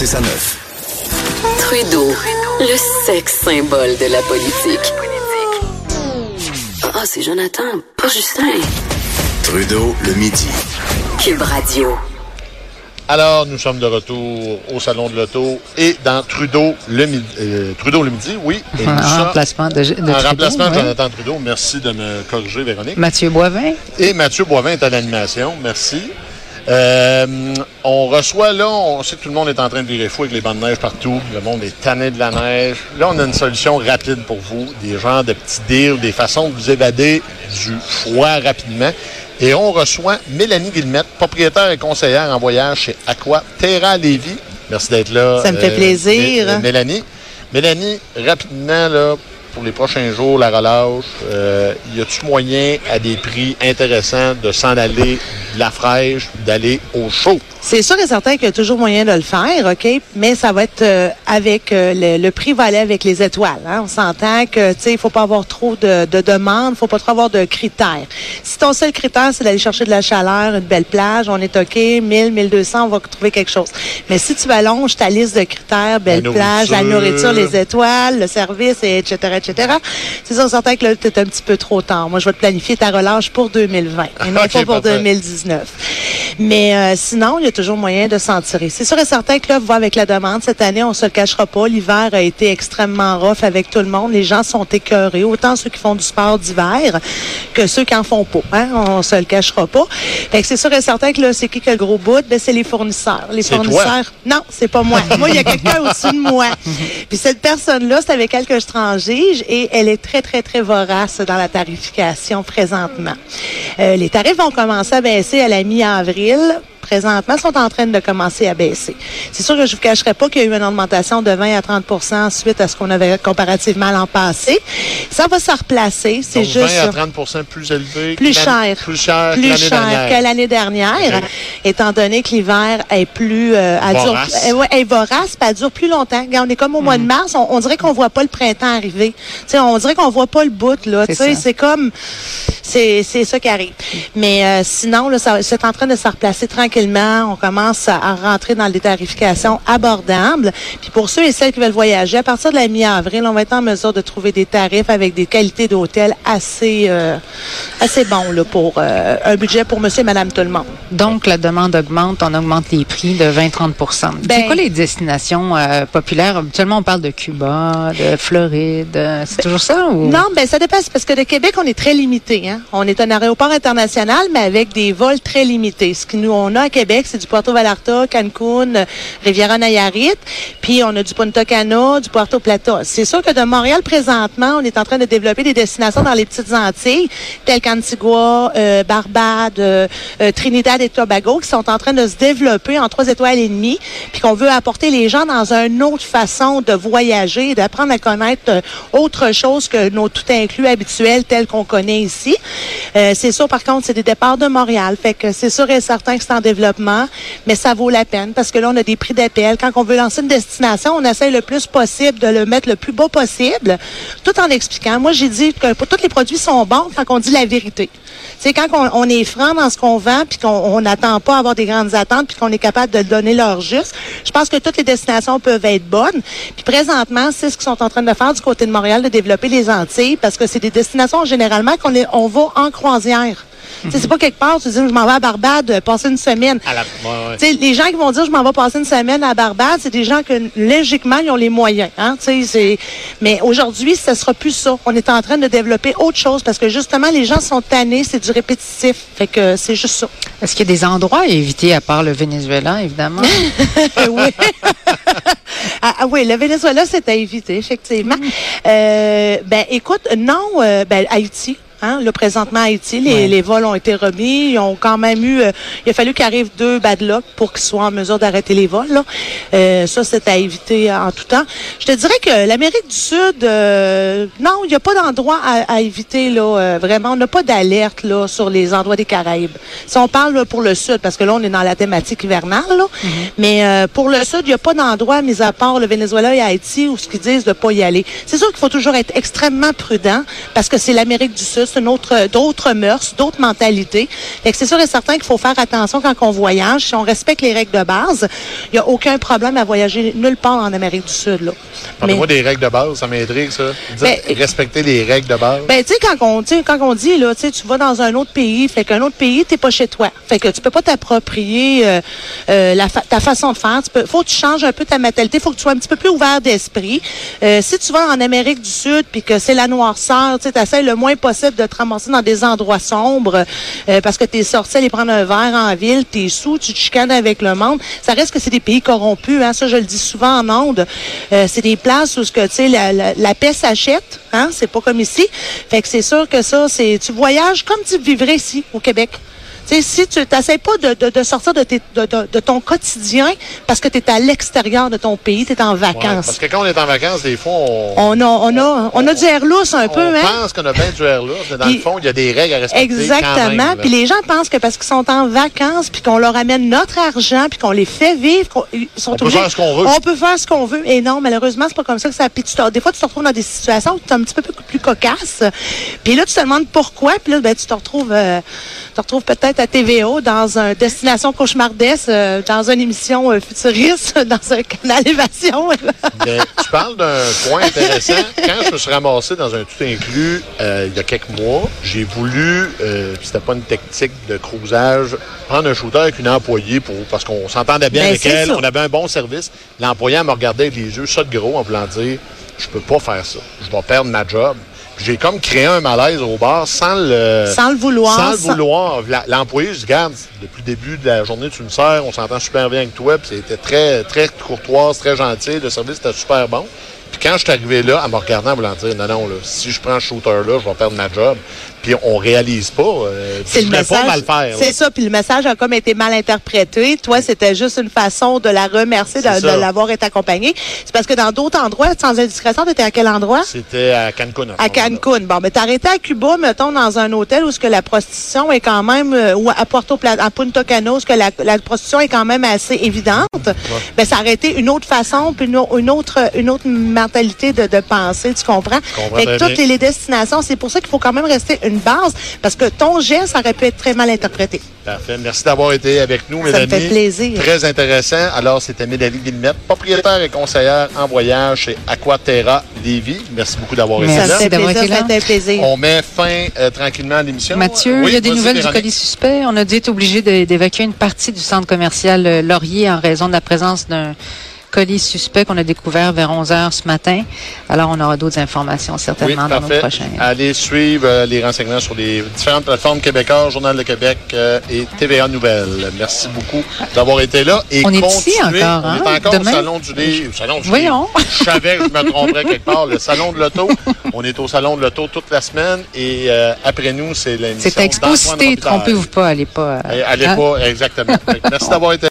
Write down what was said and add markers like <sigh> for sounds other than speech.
6 à 9. Trudeau, le sexe symbole de la politique. Ah, c'est Jonathan, pas Justin. Trudeau, le midi. Cube Radio. Alors, nous sommes de retour au Salon de l'Auto et dans Trudeau le midi. euh, Trudeau le midi, oui. Et nous Un sommes- remplacement de, de en Trudeau, remplacement de. Jonathan Trudeau. Merci de me corriger, Véronique. Mathieu Boivin. Et Mathieu Boivin est à l'animation. Merci. Euh, on reçoit là, on sait que tout le monde est en train de virer fou avec les bancs de neige partout. Le monde est tanné de la neige. Là, on a une solution rapide pour vous. Des genres de petits deals, des façons de vous évader du froid rapidement. Et on reçoit Mélanie Guillemette, propriétaire et conseillère en voyage chez Aqua Terra Lévis. Merci d'être là. euh, Ça me fait plaisir. Mé- Mélanie. Mélanie, rapidement, là, pour les prochains jours, la relâche, euh, y a-tu moyen, à des prix intéressants, de s'en aller de la fraîche, d'aller au chaud? C'est sûr et certain qu'il y a toujours moyen de le faire, OK? Mais ça va être euh, avec euh, le, le prix va aller avec les étoiles. Hein? On s'entend que tu sais, il faut pas avoir trop de, de demandes, faut pas trop avoir de critères. Si ton seul critère, c'est d'aller chercher de la chaleur, une belle plage, on est OK, 1000, 1200, on va trouver quelque chose. Mais si tu allonges ta liste de critères, belle La plage, la nourriture. les étoiles, le service, et etc., etc., c'est sûr et certain que là, tu un petit peu trop tard. Moi, je vais te planifier ta relâche pour 2020 et <laughs> non pas pour parfait. 2019. Mais euh, sinon, il y a toujours moyen de s'en tirer. C'est sûr et certain que là, vous voyez, avec la demande, cette année, on se le cachera pas. L'hiver a été extrêmement rough avec tout le monde. Les gens sont écœurés, autant ceux qui font du sport d'hiver que ceux qui en font pas. Hein? On se le cachera pas. Fait que c'est sûr et certain que là, c'est qui qui a le gros bout? Ben, c'est les fournisseurs. Les toi. fournisseurs. Non, c'est pas moi. <laughs> moi, il y a quelqu'un au-dessus de moi. <laughs> Puis cette personne-là, c'est avec elle que je et elle est très, très, très vorace dans la tarification présentement. Euh, les tarifs vont commencer à baisser à la mi-avril. Présentement, sont en train de commencer à baisser. C'est sûr que je vous cacherai pas qu'il y a eu une augmentation de 20 à 30% suite à ce qu'on avait comparativement l'an passé. Ça va se replacer. C'est juste 20 à 30 plus élevé. plus que l'année- cher. Plus cher que plus l'année cher dernière. que l'année dernière, étant donné que l'hiver est plus euh, elle dure- Vorace. euh, ouais, est vorace, puis elle dure plus longtemps. Regarde, on est comme au mois de mars, on, on dirait qu'on voit pas le printemps arriver. Tu sais, on dirait qu'on voit pas le bout là. C'est Tu sais, ça. c'est comme c'est c'est ça qui arrive. Mais euh, sinon là, ça c'est en train de se replacer tranquillement. On commence à, rentrer dans des tarifications abordables. Puis pour ceux et celles qui veulent voyager, à partir de la mi-avril, on va être en mesure de trouver des tarifs avec des qualités d'hôtel assez euh, assez bons là pour euh, un budget pour Monsieur et Madame tout le monde. Donc, la demande augmente, on augmente les prix de 20-30% C'est Ben- quoi les destinations euh, populaires? Habituellement, on parle de Cuba, de Floride. C'est toujours ça? Ou... Non, ben ça dépend. C'est parce que le Québec, on est très limité. Hein? On est un aéroport international, mais avec des vols très limités. Ce que nous, on a à Québec, c'est du Puerto Vallarta, Cancun, Riviera Nayarit, puis on a du Punta Cana, du Puerto Plata. C'est sûr que de Montréal, présentement, on est en train de développer des destinations dans les petites Antilles, telles qu'Antigua, euh, Barbade, euh, euh, Trinidad et Tobago, qui sont en train de se développer en trois étoiles et demie, puis qu'on veut apporter les gens dans une autre façon de voyager, d'apprendre à connaître autre chose que nos tout inclus habituels tels qu'on connaît ici. C'est sûr, par contre, c'est des départs de Montréal. Fait que c'est sûr et certain que c'est en mais ça vaut la peine parce que là, on a des prix d'appel. Quand on veut lancer une destination, on essaie le plus possible de le mettre le plus bas possible, tout en expliquant. Moi, j'ai dit que tous les produits sont bons quand on dit la vérité. C'est quand on, est franc dans ce qu'on vend, puis qu'on on n'attend pas à avoir des grandes attentes, puis qu'on est capable de donner leur juste. Je pense que toutes les destinations peuvent être bonnes. Puis présentement, c'est ce qu'ils sont en train de faire du côté de Montréal, de développer les Antilles, parce que c'est des destinations généralement qu'on on va en croisière. Tu sais, C'est pas quelque part, tu dis, je m'en vais à Barbade, euh, passer une semaine. À la- ouais, ouais. Tu sais, les gens qui vont dire je m'en vais passer une semaine à Barbade, c'est des gens que logiquement ils ont les moyens. Hein? Tu sais, c'est- Mais aujourd'hui, ce sera plus ça. On est en train de développer autre chose parce que justement les gens sont tannés, c'est du répétitif. Fait que c'est juste ça. Est-ce qu'il y a des endroits à éviter à part le Venezuela, évidemment? <laughs> oui. <laughs> ah, ah oui, le Venezuela, c'est à éviter, effectivement. Euh, ben, écoute, non, euh, ben, Haïti. Hein, là, présentement, à Haïti, les, Ouais. les vols ont été remis. Ils ont quand même eu... euh, il a fallu qu'arrivent deux bad luck pour qu'ils soient en mesure d'arrêter les vols. Là. Euh, ça, c'est à éviter en tout temps. Je te dirais que l'Amérique du Sud, euh, non, il n'y a pas d'endroit à, à éviter. Là, euh, vraiment, on n'a pas d'alerte là sur les endroits des Caraïbes. Si on parle là, pour le Sud, parce que là, on est dans la thématique hivernale, là, mais euh, pour le Sud, il n'y a pas d'endroit, mis à part le Venezuela et Haïti, où ce qu'ils disent de pas y aller. C'est sûr qu'il faut toujours être extrêmement prudent, parce que c'est l'Amérique du Sud, c'est autre, d'autres mœurs, d'autres mentalités. Fait que c'est sûr et certain qu'il faut faire attention quand on voyage. Si on respecte les règles de base, il n'y a aucun problème à voyager nulle part en Amérique du Sud. Là. Parlez-moi des règles de base, ça m'intrigue, ça. Dites, Ben, respecter les règles de base. Ben, tu sais, quand on, quand on dit, là, tu vas dans un autre pays, fait qu'un autre pays, t'es pas chez toi. Fait que tu peux pas t'approprier euh, euh, la fa- ta façon de faire. Tu peux, faut que tu changes un peu ta mentalité. Faut que tu sois un petit peu plus ouvert d'esprit. Euh, si tu vas en Amérique du Sud, puis que c'est la noirceur, tu sais, t'essaies le moins possible de te ramasser dans des endroits sombres, euh, parce que t'es sorti aller prendre un verre en ville, t'es sous, tu te chicanes avec le monde. Ça reste que c'est des pays corrompus, hein. Ça, je le dis souvent en ondes. Euh, c'est des places où que, tu la, la, la paix s'achète, hein. C'est pas comme ici. Fait que c'est sûr que ça, c'est, tu voyages comme tu vivrais ici, au Québec. Si tu n'essaies pas de, de, de sortir de, tes, ton quotidien parce que tu es à l'extérieur de ton pays, tu es en Ouais, vacances. parce que quand on est en vacances, des fois, on, on, a, on, a, on a du air lousse un peu, on hein? pense qu'on a bien du air là, mais dans Puis- le fond, il y a des règles à respecter. quand Exactement. même. Puis les gens pensent que parce qu'ils sont en vacances, puis qu'on leur amène notre argent, puis qu'on les fait vivre, ils sont On peut obligés- faire ce qu'on veut. On peut faire ce qu'on veut. Et non, malheureusement, c'est pas comme ça que ça. Puis tu te- des fois, tu te retrouves dans des situations où tu es un petit peu plus, plus cocasse. Puis là, tu te demandes pourquoi. Puis là, ben, tu te retrouves, euh, tu te retrouves peut-être à TVO dans un destination cauchemardesque, euh, dans une émission euh, futuriste, <laughs> dans un canal évasion. <laughs> Mais tu parles d'un point intéressant. Quand je me suis ramassé dans un tout inclus euh, il y a quelques mois, j'ai voulu, puis c'était pas une technique de cruisage, prendre un shooter avec une employée pour parce qu'on s'entendait bien Ben, avec elle, ça. on avait un bon service. L'employé elle me regardait avec les yeux ça de gros en voulant dire je peux pas faire ça, je vais perdre ma job. J'ai comme créé un malaise au bar sans le Sans le vouloir, Sans le vouloir. L'employé, je dis, garde, depuis le début de la journée, tu me sers, on s'entend super bien avec toi, puis c'était très, très courtoise, très gentil, le service était super bon. Puis quand je suis arrivé là, en me regardant, en voulant dire, non, non, là, si je prends ce shooter-là, je vais perdre ma job. Puis on réalise pas. euh, C'est le message. pas mal faire. C'est ça, puis le message a comme été mal interprété. Toi, c'était juste une façon de la remercier de, l'avoir été accompagnée. C'est parce que dans d'autres endroits, sans indiscrétion, tu étais à quel endroit? C'était à Cancun. À moment-là. Cancun. Bon, mais arrêté à Cuba, mettons, dans un hôtel où ce que la prostitution est quand même, euh, ou à Puerto Plata, à Punta Cana, où ce que la, la prostitution est quand même assez évidente. Ben, ça aurait été une autre façon, puis une, une autre, une autre mentalité de, de penser, tu comprends? comprends Fait que très toutes les, les destinations, c'est pour ça qu'il faut quand même rester une base, parce que ton geste aurait pu être très mal interprété. Parfait. Merci d'avoir été avec nous, Ça me mesdames. fait plaisir. Très intéressant. Alors, c'était Médalie Guillemette, propriétaire et conseillère en voyage chez Aquaterra Lévis. Merci beaucoup d'avoir été là. ça fait plaisir. On met fin euh, tranquillement à l'émission. Mathieu, Oui, il y a des nouvelles du colis suspect. On a dû être obligé d'évacuer une partie du centre commercial euh, Laurier en raison de la présence d'un colis suspect qu'on a découvert vers 11 heures ce matin. Alors, on aura d'autres informations Oui, certainement dans nos prochains. Allez suivre euh, les renseignements sur les différentes plateformes québécoises, Journal de Québec euh, et TVA Nouvelles. Merci beaucoup d'avoir été là. Et On est continuez. ici encore, On hein? est encore Demain? au Salon du Livre. Salon du Voyons. Livre. Je savais que je me tromperais quelque part. Le Salon de l'Auto. On est au Salon de l'Auto toute la semaine. Et euh, après nous, c'est l'émission C'est à Expo d'Antoine Cité, Robitaille. trompez-vous pas, allez pas. Allez hein? pas, exactement. Merci <laughs> d'avoir été